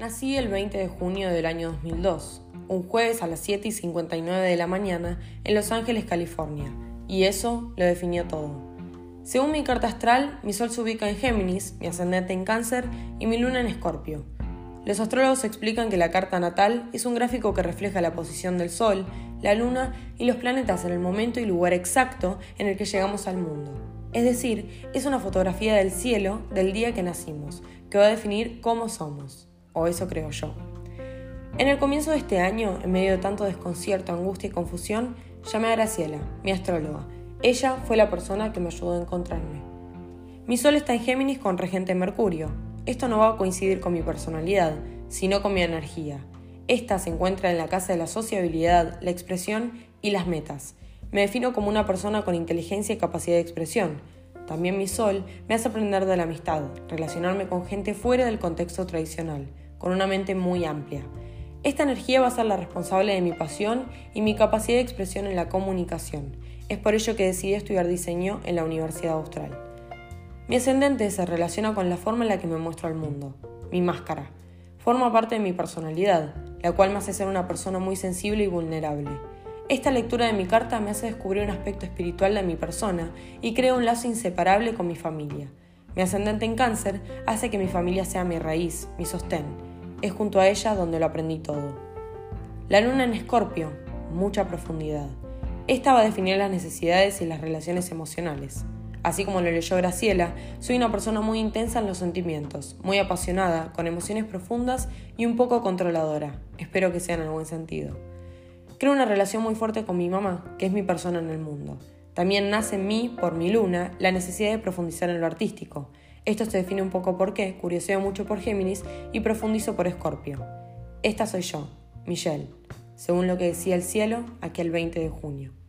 Nací el 20 de junio del año 2002, un jueves a las 7 y 59 de la mañana en Los Ángeles, California, y eso lo definió todo. Según mi carta astral, mi sol se ubica en Géminis, mi ascendente en Cáncer y mi luna en Escorpio. Los astrólogos explican que la carta natal es un gráfico que refleja la posición del sol, la luna y los planetas en el momento y lugar exacto en el que llegamos al mundo. Es decir, es una fotografía del cielo del día que nacimos, que va a definir cómo somos o eso creo yo. En el comienzo de este año, en medio de tanto desconcierto, angustia y confusión, llamé a Graciela, mi astróloga. Ella fue la persona que me ayudó a encontrarme. Mi sol está en Géminis con regente Mercurio. Esto no va a coincidir con mi personalidad, sino con mi energía. Esta se encuentra en la casa de la sociabilidad, la expresión y las metas. Me defino como una persona con inteligencia y capacidad de expresión, también mi sol me hace aprender de la amistad, relacionarme con gente fuera del contexto tradicional, con una mente muy amplia. Esta energía va a ser la responsable de mi pasión y mi capacidad de expresión en la comunicación. Es por ello que decidí estudiar diseño en la Universidad Austral. Mi ascendente se relaciona con la forma en la que me muestro al mundo, mi máscara. Forma parte de mi personalidad, la cual me hace ser una persona muy sensible y vulnerable. Esta lectura de mi carta me hace descubrir un aspecto espiritual de mi persona y crea un lazo inseparable con mi familia. Mi ascendente en cáncer hace que mi familia sea mi raíz, mi sostén. Es junto a ella donde lo aprendí todo. La luna en escorpio, mucha profundidad. Esta va a definir las necesidades y las relaciones emocionales. Así como lo leyó Graciela, soy una persona muy intensa en los sentimientos, muy apasionada, con emociones profundas y un poco controladora. Espero que sea en el buen sentido. Creo una relación muy fuerte con mi mamá, que es mi persona en el mundo. También nace en mí, por mi luna, la necesidad de profundizar en lo artístico. Esto se define un poco por qué, curioseo mucho por Géminis y profundizo por Escorpio. Esta soy yo, Michelle, según lo que decía el cielo aquel 20 de junio.